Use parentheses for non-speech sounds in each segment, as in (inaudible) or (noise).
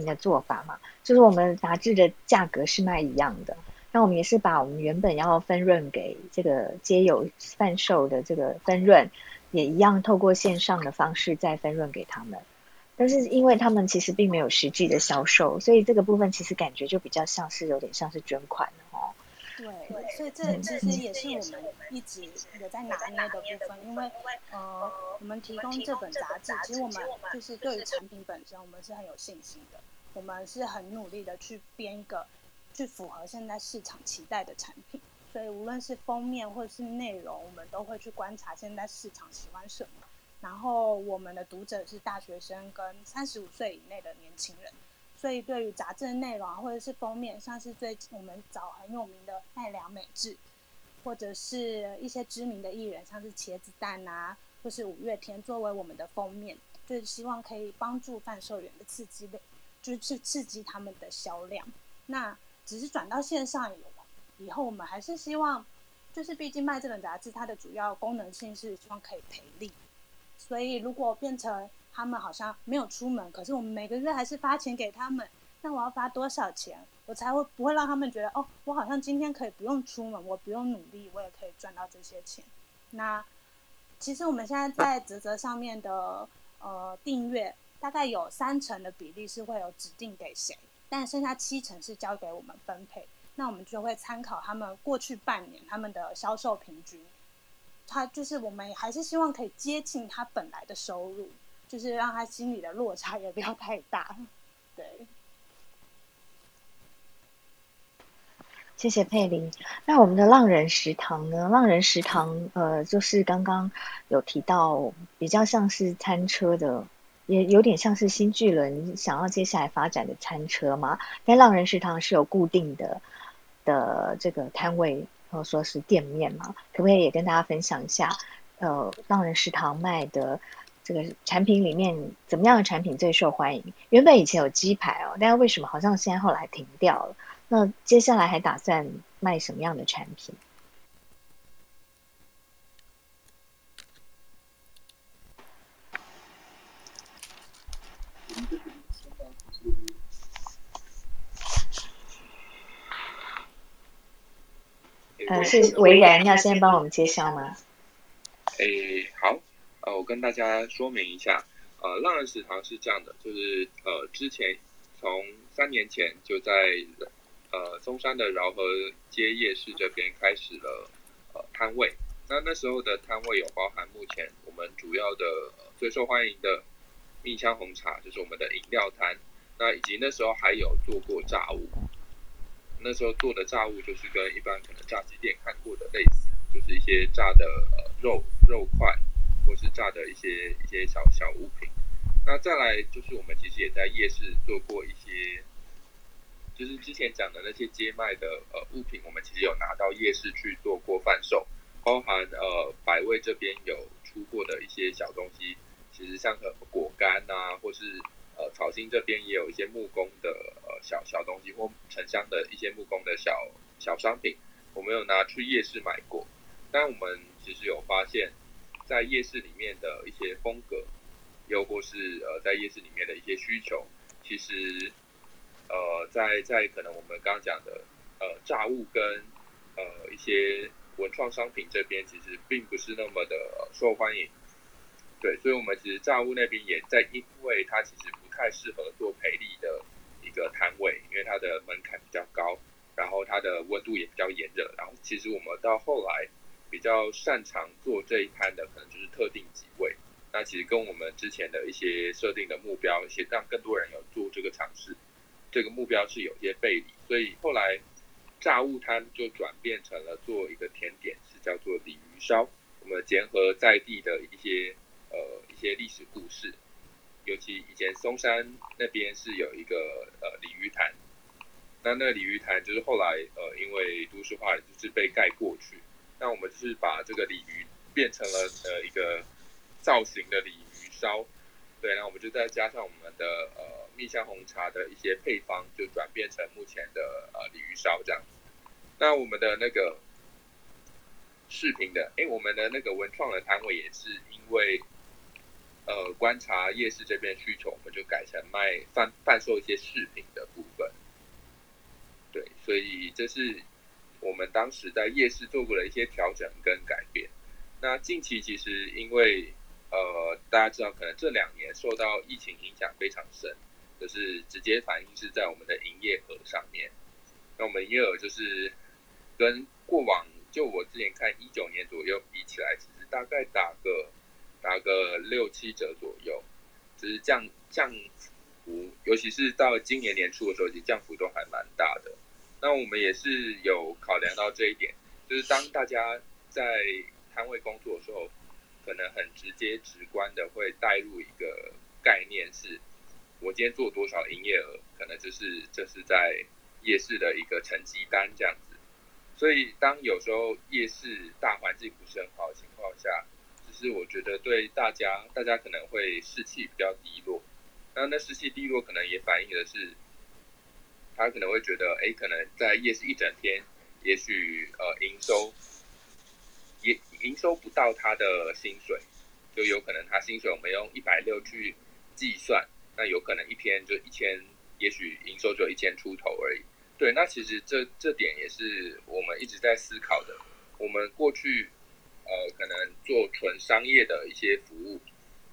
平的做法嘛，就是我们杂志的价格是卖一样的，那我们也是把我们原本要分润给这个街友贩售的这个分润，也一样透过线上的方式再分润给他们。但是因为他们其实并没有实际的销售，所以这个部分其实感觉就比较像是有点像是捐款哦。对，所以这其实也是我们一直有在拿捏的部分，因为呃，我们提供这本杂志，其实我们就是对于产品本身，我们是很有信心的，我们是很努力的去编一个去符合现在市场期待的产品，所以无论是封面或者是内容，我们都会去观察现在市场喜欢什么。然后我们的读者是大学生跟三十五岁以内的年轻人，所以对于杂志的内容啊，或者是封面，像是最近我们找很有名的奈良美智，或者是一些知名的艺人，像是茄子蛋啊，或是五月天作为我们的封面，就是希望可以帮助贩售员的刺激的，就是刺激他们的销量。那只是转到线上以以后，我们还是希望，就是毕竟卖这本杂志，它的主要功能性是希望可以赔利。所以，如果变成他们好像没有出门，可是我们每个月还是发钱给他们，那我要发多少钱，我才会不会让他们觉得哦，我好像今天可以不用出门，我不用努力，我也可以赚到这些钱。那其实我们现在在泽泽上面的呃订阅，大概有三成的比例是会有指定给谁，但剩下七成是交给我们分配。那我们就会参考他们过去半年他们的销售平均。他就是我们还是希望可以接近他本来的收入，就是让他心里的落差也不要太大。对，谢谢佩林。那我们的浪人食堂呢？浪人食堂呃，就是刚刚有提到，比较像是餐车的，也有点像是新巨轮想要接下来发展的餐车嘛。但浪人食堂是有固定的的这个摊位。或者说是店面嘛，可不可以也跟大家分享一下？呃，浪人食堂卖的这个产品里面，怎么样的产品最受欢迎？原本以前有鸡排哦，但是为什么好像现在后来停掉了？那接下来还打算卖什么样的产品？呃，是维然要先帮我们介绍吗？诶，好，呃，我跟大家说明一下，呃，浪人食堂是这样的，就是呃，之前从三年前就在呃中山的饶河街夜市这边开始了呃摊位，那那时候的摊位有包含目前我们主要的最受欢迎的蜜香红茶，就是我们的饮料摊，那以及那时候还有做过炸物。那时候做的炸物就是跟一般可能炸鸡店看过的类似，就是一些炸的呃肉肉块，或是炸的一些一些小小物品。那再来就是我们其实也在夜市做过一些，就是之前讲的那些街卖的呃物品，我们其实有拿到夜市去做过贩售，包含呃百味这边有出过的一些小东西，其实像果干啊，或是。呃，草心这边也有一些木工的呃小小东西，或沉香的一些木工的小小商品，我们有拿去夜市买过。但我们其实有发现，在夜市里面的一些风格，又或是呃在夜市里面的一些需求，其实呃在在可能我们刚刚讲的呃炸物跟呃一些文创商品这边，其实并不是那么的受欢迎。对，所以我们其实炸物那边也在，因为它其实不。太适合做培力的一个摊位，因为它的门槛比较高，然后它的温度也比较炎热。然后其实我们到后来比较擅长做这一摊的，可能就是特定几位。那其实跟我们之前的一些设定的目标，一些让更多人有做这个尝试，这个目标是有些背离。所以后来炸物摊就转变成了做一个甜点，是叫做鲤鱼烧。我们结合在地的一些呃一些历史故事。尤其以前松山那边是有一个呃鲤鱼潭，那那个鲤鱼潭就是后来呃因为都市化就是被盖过去，那我们就是把这个鲤鱼变成了呃一个造型的鲤鱼烧，对，然后我们就再加上我们的呃蜜香红茶的一些配方，就转变成目前的呃鲤鱼烧这样子。那我们的那个视频的，哎，我们的那个文创的摊位也是因为。呃观察夜市这边需求，我们就改成卖贩贩售一些饰品的部分。对，所以这是我们当时在夜市做过的一些调整跟改变。那近期其实因为呃大家知道，可能这两年受到疫情影响非常深，就是直接反映是在我们的营业额上面。那我们营业额就是跟过往就我之前看一九年左右比起来，其实大概打个打个六七折左右，只是降降幅，尤其是到今年年初的时候，其实降幅都还蛮大的。那我们也是有考量到这一点，就是当大家在摊位工作的时候，可能很直接直观的会带入一个概念，是我今天做多少营业额，可能就是这是在夜市的一个成绩单这样子。所以当有时候夜市大环境不是很好的情况下，是我觉得对大家，大家可能会士气比较低落。那那士气低落，可能也反映的是。他可能会觉得，哎，可能在夜市一整天，也许呃营收也营收不到他的薪水，就有可能他薪水我们用一百六去计算，那有可能一天就一千，也许营收只有一千出头而已。对，那其实这这点也是我们一直在思考的。我们过去呃可能做纯商业的一些服务，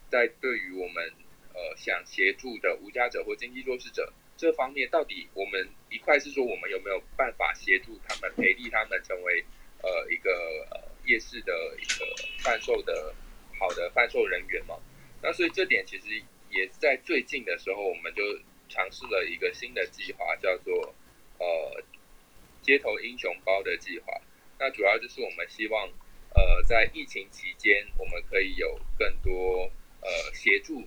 在对于我们呃想协助的无家者或经济弱势者。这方面到底我们一块是说我们有没有办法协助他们培力他们成为呃一个呃夜市的一个贩售的好的贩售人员嘛？那所以这点其实也在最近的时候，我们就尝试了一个新的计划，叫做呃街头英雄包的计划。那主要就是我们希望呃在疫情期间，我们可以有更多呃协助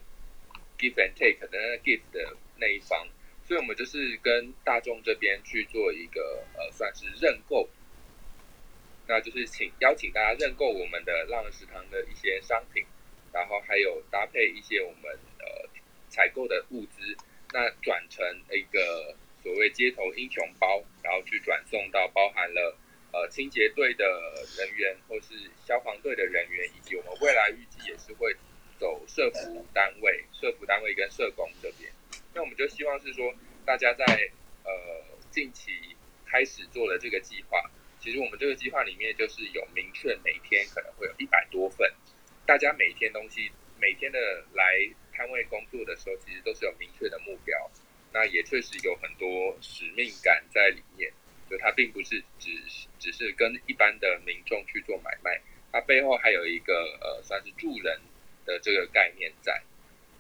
give and take 的那 give 的那一方。所以我们就是跟大众这边去做一个呃，算是认购，那就是请邀请大家认购我们的浪食堂的一些商品，然后还有搭配一些我们呃采购的物资，那转成一个所谓街头英雄包，然后去转送到包含了呃清洁队的人员或是消防队的人员，以及我们未来预计也是会走社服单位、社服单位跟社工这边。那我们就希望是说，大家在呃近期开始做了这个计划。其实我们这个计划里面就是有明确每天可能会有一百多份，大家每天东西每天的来摊位工作的时候，其实都是有明确的目标。那也确实有很多使命感在里面，就它并不是只只是跟一般的民众去做买卖，它背后还有一个呃算是助人的这个概念在。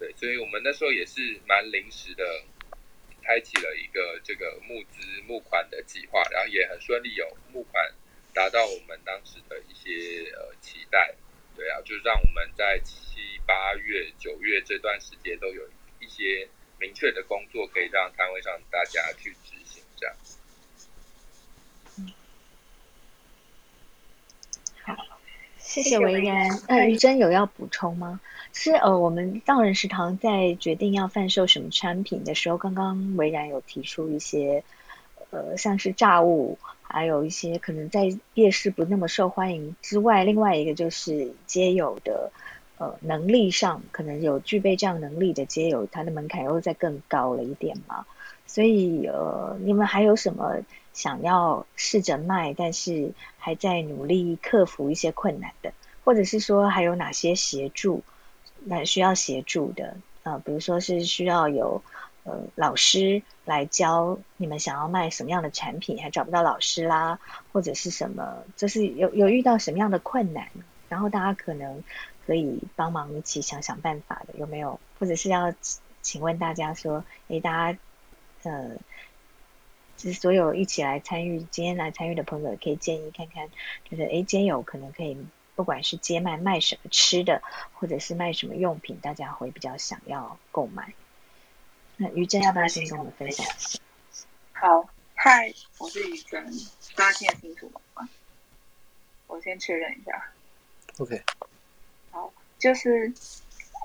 对，所以我们那时候也是蛮临时的，开启了一个这个募资募款的计划，然后也很顺利，有募款达到我们当时的一些呃期待。对啊，就让我们在七八月、九月这段时间都有一些明确的工作，可以让摊位上大家去执行这样。谢谢维然。(laughs) 那于真有要补充吗？是呃，我们道人食堂在决定要贩售什么产品的时候，刚刚维然有提出一些呃，像是炸物，还有一些可能在夜市不那么受欢迎之外，另外一个就是街友的呃能力上，可能有具备这样能力的街友，他的门槛又再更高了一点嘛。所以呃，你们还有什么想要试着卖，但是还在努力克服一些困难的，或者是说还有哪些协助？那需要协助的，呃，比如说是需要有呃老师来教你们想要卖什么样的产品，还找不到老师啦，或者是什么，就是有有遇到什么样的困难，然后大家可能可以帮忙一起想想办法的，有没有？或者是要请问大家说，诶，大家呃，就是所有一起来参与今天来参与的朋友，可以建议看看，就是诶，今天有可能可以。不管是街卖卖什么吃的，或者是卖什么用品，大家会比较想要购买。那于真要不要先跟我们分享一下？好，嗨，我是于真，大家听得清楚吗？我先确认一下。OK。好，就是，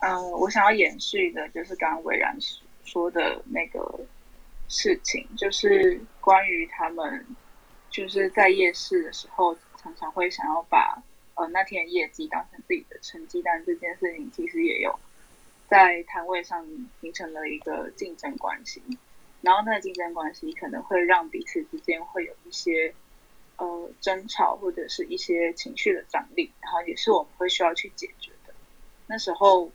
嗯，我想要延续的，就是刚刚伟然说的那个事情，就是关于他们就是在夜市的时候，常常会想要把。呃，那天的业绩当成自己的成绩单这件事情，其实也有在摊位上形成了一个竞争关系，然后那个竞争关系可能会让彼此之间会有一些呃争吵或者是一些情绪的张力，然后也是我们会需要去解决的。那时候，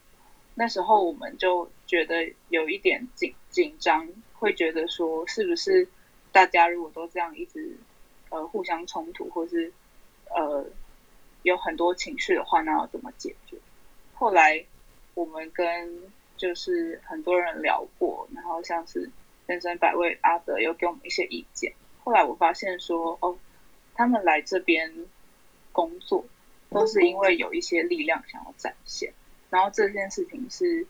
那时候我们就觉得有一点紧紧张，会觉得说是不是大家如果都这样一直呃互相冲突，或是呃有很多情绪的话，那要怎么解决？后来。我们跟就是很多人聊过，然后像是人生百味阿德又给我们一些意见。后来我发现说，哦，他们来这边工作都是因为有一些力量想要展现。然后这件事情是，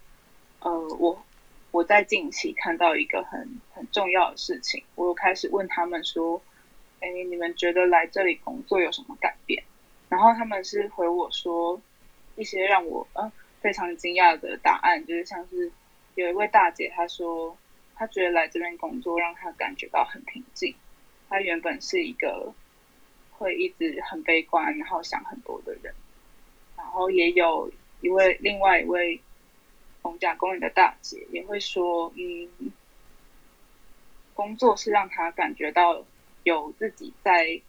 呃，我我在近期看到一个很很重要的事情，我开始问他们说，哎，你们觉得来这里工作有什么改变？然后他们是回我说一些让我呃。非常惊讶的答案，就是像是有一位大姐，她说她觉得来这边工作让她感觉到很平静。她原本是一个会一直很悲观，然后想很多的人。然后也有一位另外一位逢甲公园的大姐也会说，嗯，工作是让她感觉到有自己在，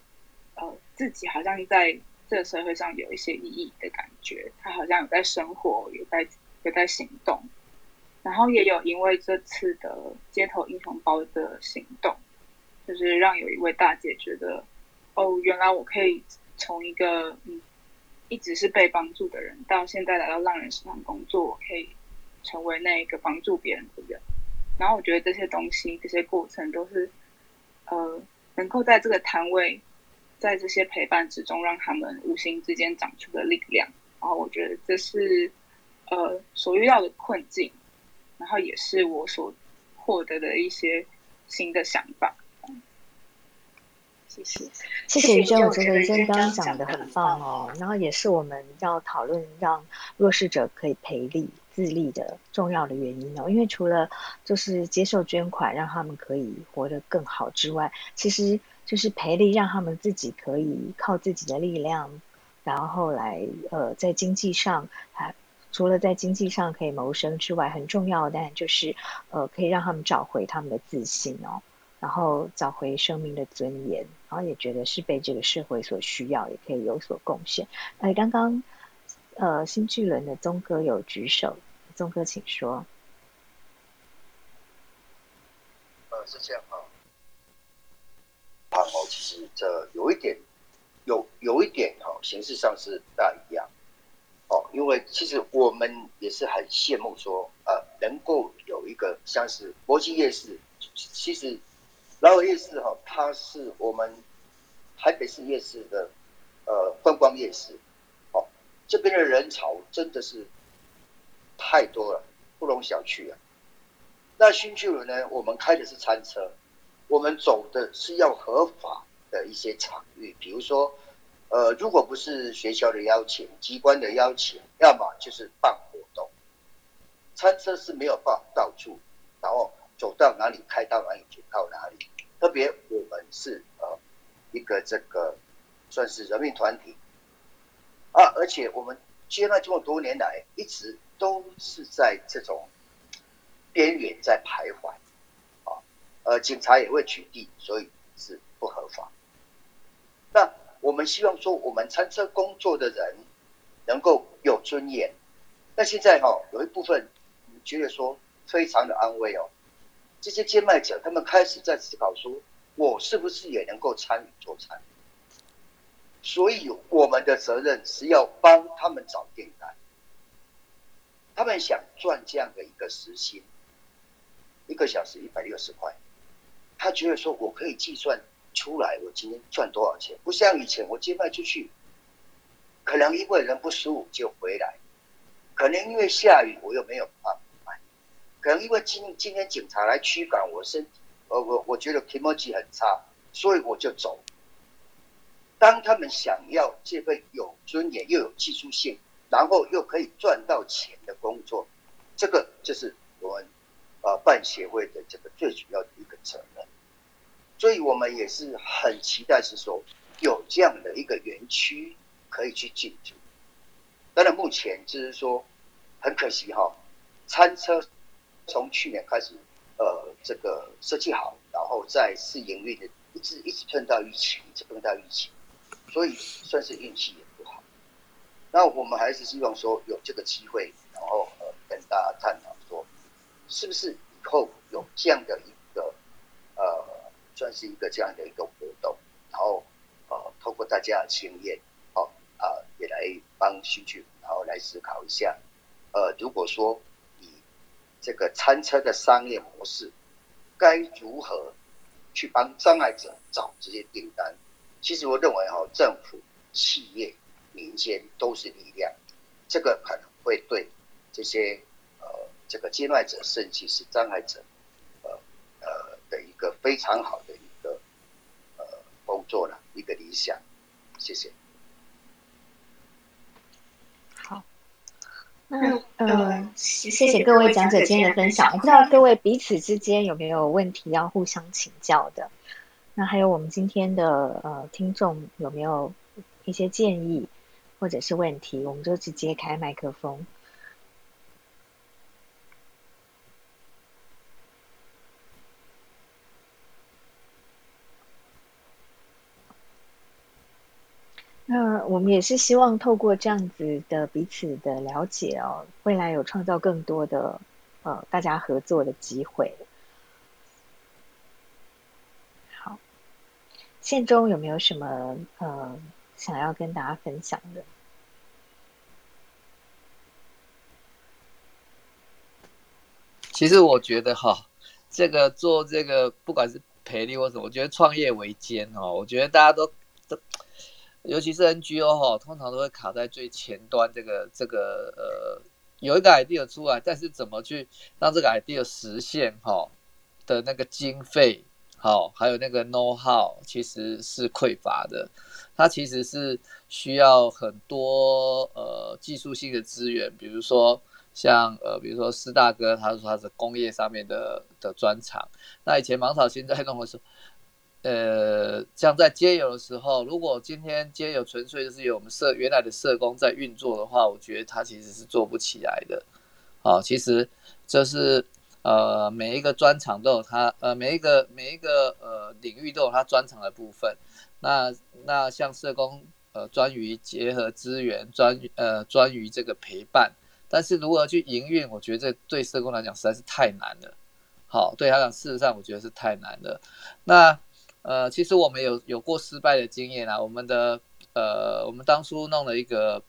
呃，自己好像在。这个社会上有一些意义的感觉，她好像有在生活，有在有在行动，然后也有因为这次的街头英雄包的行动，就是让有一位大姐觉得，哦，原来我可以从一个嗯一直是被帮助的人，到现在来到浪人食堂工作，我可以成为那一个帮助别人的人。然后我觉得这些东西、这些过程都是，呃，能够在这个摊位。在这些陪伴之中，让他们无形之间长出的力量，然后我觉得这是呃所遇到的困境，然后也是我所获得的一些新的想法。谢谢，谢谢于珍，我觉得于珍刚刚讲的很棒哦。然后也是我们要讨论让弱势者可以赔利自立的重要的原因哦。因为除了就是接受捐款让他们可以活得更好之外，其实。就是培力，让他们自己可以靠自己的力量，然后来呃，在经济上，还除了在经济上可以谋生之外，很重要的当然就是呃，可以让他们找回他们的自信哦，然后找回生命的尊严，然后也觉得是被这个社会所需要，也可以有所贡献。哎，刚刚呃，新巨轮的宗哥有举手，宗哥请说。呃，是这样啊。哦，其实这有一点，有有一点哈，形式上是不大一样。哦，因为其实我们也是很羡慕说，呃，能够有一个像是国际夜市，其实老尔夜市哈，它是我们台北市夜市的呃观光夜市。这边的人潮真的是太多了，不容小觑啊。那新巨轮呢，我们开的是餐车。我们走的是要合法的一些场域，比如说，呃，如果不是学校的邀请、机关的邀请，要么就是办活动。餐车是没有办到处，然后走到哪里开到哪里就到哪里。特别我们是呃一个这个算是人民团体啊，而且我们接纳这么多年来，一直都是在这种边缘在徘徊。啊呃，警察也会取缔，所以是不合法。那我们希望说，我们餐车工作的人能够有尊严。那现在哈，有一部分觉得说非常的安慰哦。这些接卖者他们开始在思考说，我是不是也能够参与做餐？所以我们的责任是要帮他们找订单。他们想赚这样的一个时薪，一个小时一百六十块。他觉得说，我可以计算出来我今天赚多少钱，不像以前我接卖出去，可能因为人不舒服就回来，可能因为下雨我又没有办法卖，可能因为今今天警察来驱赶我身体，呃我我觉得皮毛机很差，所以我就走。当他们想要这份有尊严又有技术性，然后又可以赚到钱的工作，这个就是我们呃办协会的这个最主要的一个责任。所以我们也是很期待，是说有这样的一个园区可以去进驻。当然，目前就是说很可惜哈，餐车从去年开始，呃，这个设计好，然后在试营运的，一直一直碰到疫情，一直碰到疫情，所以算是运气也不好。那我们还是希望说有这个机会，然后呃跟大家探讨说，是不是以后有这样的一个呃，算是一个这样的一个活动，然后呃透过大家的经验，哦啊也来帮兴趣，然后来思考一下，呃如果说以这个餐车的商业模式，该如何去帮障碍者找这些订单？其实我认为哈，政府、企业。民间都是力量，这个可能会对这些呃这个接外者甚至是障碍者，呃呃的一个非常好的一个呃工作了，一个理想。谢谢。好，那呃谢谢各位讲者今天的分享。不知道各位彼此之间有没有问题要互相请教的？那还有我们今天的呃听众有没有一些建议？或者是问题，我们就直接开麦克风。那我们也是希望透过这样子的彼此的了解哦，未来有创造更多的呃大家合作的机会。线中有没有什么呃？想要跟大家分享的，其实我觉得哈，这个做这个不管是赔率或什么，我觉得创业维艰哦。我觉得大家都都，尤其是 NGO 哈，通常都会卡在最前端。这个这个呃，有一个 idea 出来，但是怎么去让这个 idea 实现哈的那个经费。好，还有那个 know how 其实是匮乏的，它其实是需要很多呃技术性的资源，比如说像呃比如说施大哥他说他是工业上面的的专长，那以前芒草心在弄的时候，呃像在接油的时候，如果今天接油纯粹就是由我们社原来的社工在运作的话，我觉得他其实是做不起来的，好，其实这是。呃，每一个专长都有它，呃，每一个每一个呃领域都有它专长的部分。那那像社工，呃，专于结合资源，专呃专于这个陪伴。但是如何去营运，我觉得这对社工来讲实在是太难了。好，对他讲，事实上我觉得是太难了。那呃，其实我们有有过失败的经验啊。我们的呃，我们当初弄了一个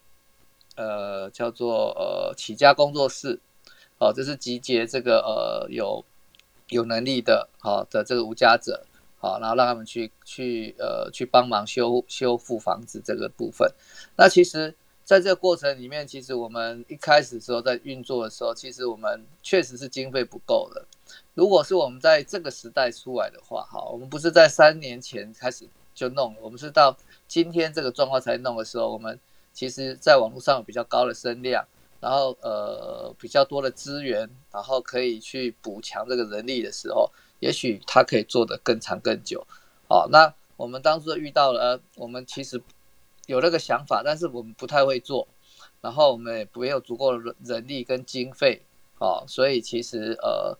呃叫做呃起家工作室。哦，这是集结这个呃有有能力的好的这个无家者，好，然后让他们去去呃去帮忙修修复房子这个部分。那其实在这个过程里面，其实我们一开始时候在运作的时候，其实我们确实是经费不够的。如果是我们在这个时代出来的话，哈，我们不是在三年前开始就弄，我们是到今天这个状况才弄的时候，我们其实在网络上有比较高的声量。然后呃比较多的资源，然后可以去补强这个人力的时候，也许他可以做得更长更久。好，那我们当初遇到了，我们其实有那个想法，但是我们不太会做，然后我们也没有足够的人力跟经费，哦，所以其实呃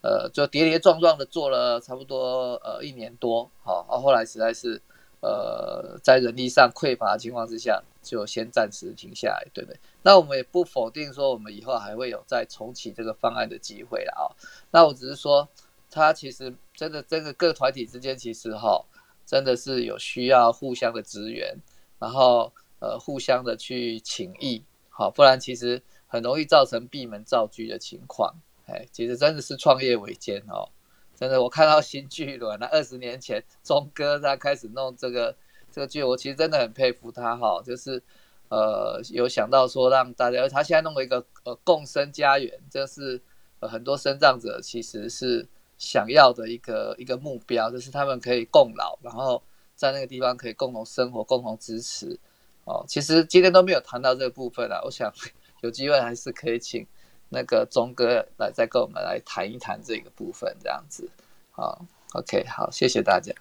呃就跌跌撞撞的做了差不多呃一年多，好，后来实在是。呃，在人力上匮乏的情况之下，就先暂时停下来，对不对？那我们也不否定说，我们以后还会有再重启这个方案的机会了啊。那我只是说，它其实真的，这个各团体之间其实哈，真的是有需要互相的支援，然后呃，互相的去请益，好，不然其实很容易造成闭门造车的情况。哎，其实真的是创业维艰哦。真的，我看到新巨轮那二十年前钟哥他开始弄这个这个剧，我其实真的很佩服他哈，就是呃有想到说让大家，他现在弄了一个呃共生家园，这是呃很多生长者其实是想要的一个一个目标，就是他们可以共老，然后在那个地方可以共同生活、共同支持。哦，其实今天都没有谈到这个部分啊，我想 (laughs) 有机会还是可以请。那个钟哥来再跟我们来谈一谈这个部分，这样子，好，OK，好，谢谢大家。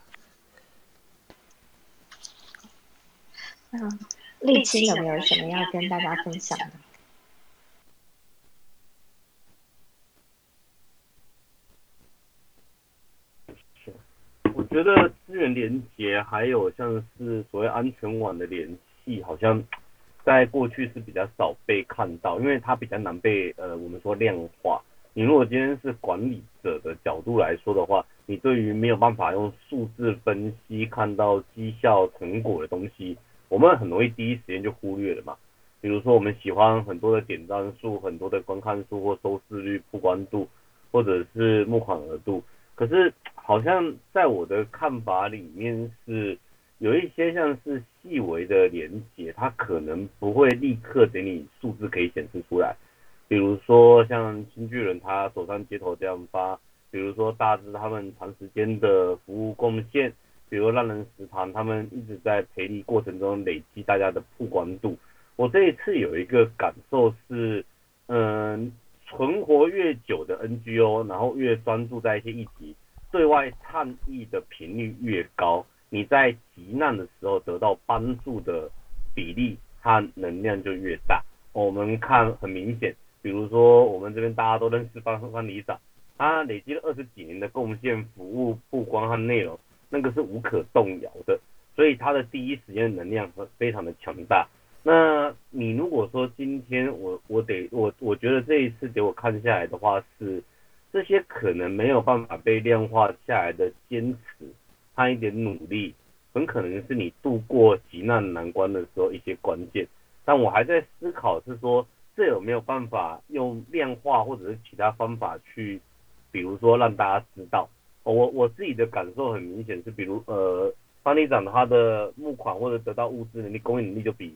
嗯，丽青有没有什么要跟大家分享的？我觉得资源连接还有像是所谓安全网的联系，好像在过去是比较少被看到，因为它比较难被呃我们说量化。你如果今天是管理者的角度来说的话，你对于没有办法用数字分析看到绩效成果的东西。我们很容易第一时间就忽略了嘛。比如说我们喜欢很多的点赞数、很多的观看数或收视率、曝光度，或者是募款额度。可是好像在我的看法里面是有一些像是细微的连接，它可能不会立刻给你数字可以显示出来。比如说像新巨人他走上街头这样发，比如说大致他们长时间的服务贡献，比如让人食堂他们一直在培力过程中累积大家的曝光度。我这一次有一个感受是，嗯，存活越久的 NGO，然后越专注在一些议题，对外倡议的频率越高，你在急难的时候得到帮助的比例和能量就越大。我们看很明显。比如说，我们这边大家都认识方方里长，他累积了二十几年的贡献、服务、曝光和内容，那个是无可动摇的，所以他的第一时间能量会非常的强大。那你如果说今天我我得我我觉得这一次给我看下来的话，是这些可能没有办法被量化下来的坚持和一点努力，很可能是你度过极难难关的时候一些关键。但我还在思考是说。这有没有办法用量化或者是其他方法去，比如说让大家知道，我我自己的感受很明显是，比如呃，方里长他的募款或者得到物资能力、供应能力就比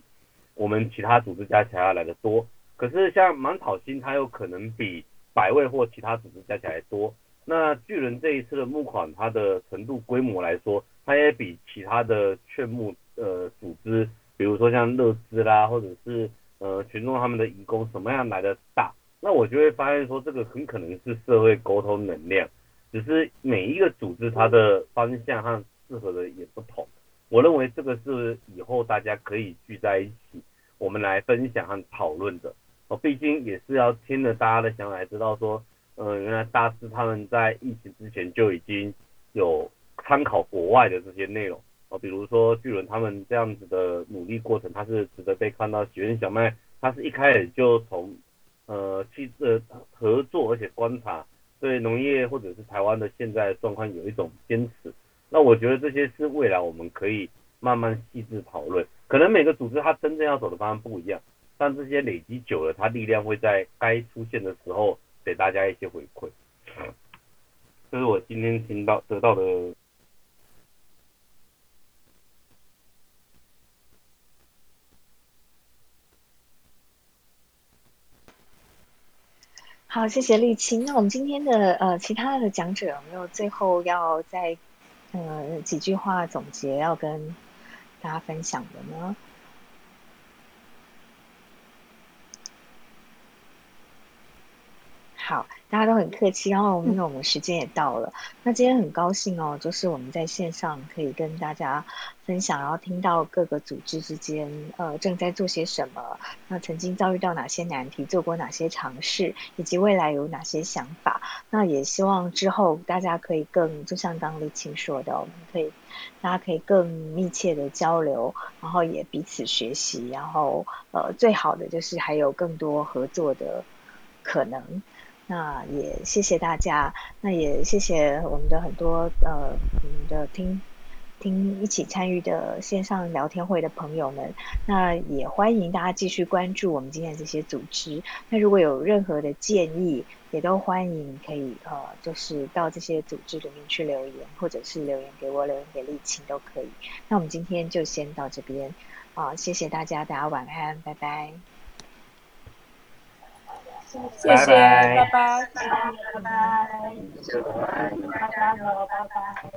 我们其他组织加起来要来的多，可是像芒草星它有可能比百位或其他组织加起来多，那巨人这一次的募款它的程度规模来说，它也比其他的劝募呃组织，比如说像乐资啦或者是。呃，群众他们的义工什么样来的大，那我就会发现说，这个很可能是社会沟通能量，只是每一个组织它的方向和适合的也不同。我认为这个是以后大家可以聚在一起，我们来分享和讨论的。哦，毕竟也是要听了大家的想法，知道说，呃，原来大师他们在疫情之前就已经有参考国外的这些内容。哦，比如说巨人他们这样子的努力过程，它是值得被看到。喜源小麦，它是一开始就从呃去呃合作，而且观察对农业或者是台湾的现在状况有一种坚持。那我觉得这些是未来我们可以慢慢细致讨论。可能每个组织它真正要走的方向不一样，但这些累积久了，它力量会在该出现的时候给大家一些回馈。这是我今天听到得到的。好，谢谢丽青。那我们今天的呃其他的讲者有没有最后要再呃几句话总结要跟大家分享的呢？好。大家都很客气，然后因为我们时间也到了，那今天很高兴哦，就是我们在线上可以跟大家分享，然后听到各个组织之间呃正在做些什么，那曾经遭遇到哪些难题，做过哪些尝试，以及未来有哪些想法。那也希望之后大家可以更，就像刚丽青说的，我们可以大家可以更密切的交流，然后也彼此学习，然后呃最好的就是还有更多合作的可能。那也谢谢大家，那也谢谢我们的很多呃我们的听听一起参与的线上聊天会的朋友们。那也欢迎大家继续关注我们今天这些组织。那如果有任何的建议，也都欢迎可以呃就是到这些组织里面去留言，或者是留言给我，留言给丽琴都可以。那我们今天就先到这边啊，谢谢大家，大家晚安，拜拜。谢谢，拜拜，拜拜，拜拜，大家好，拜拜。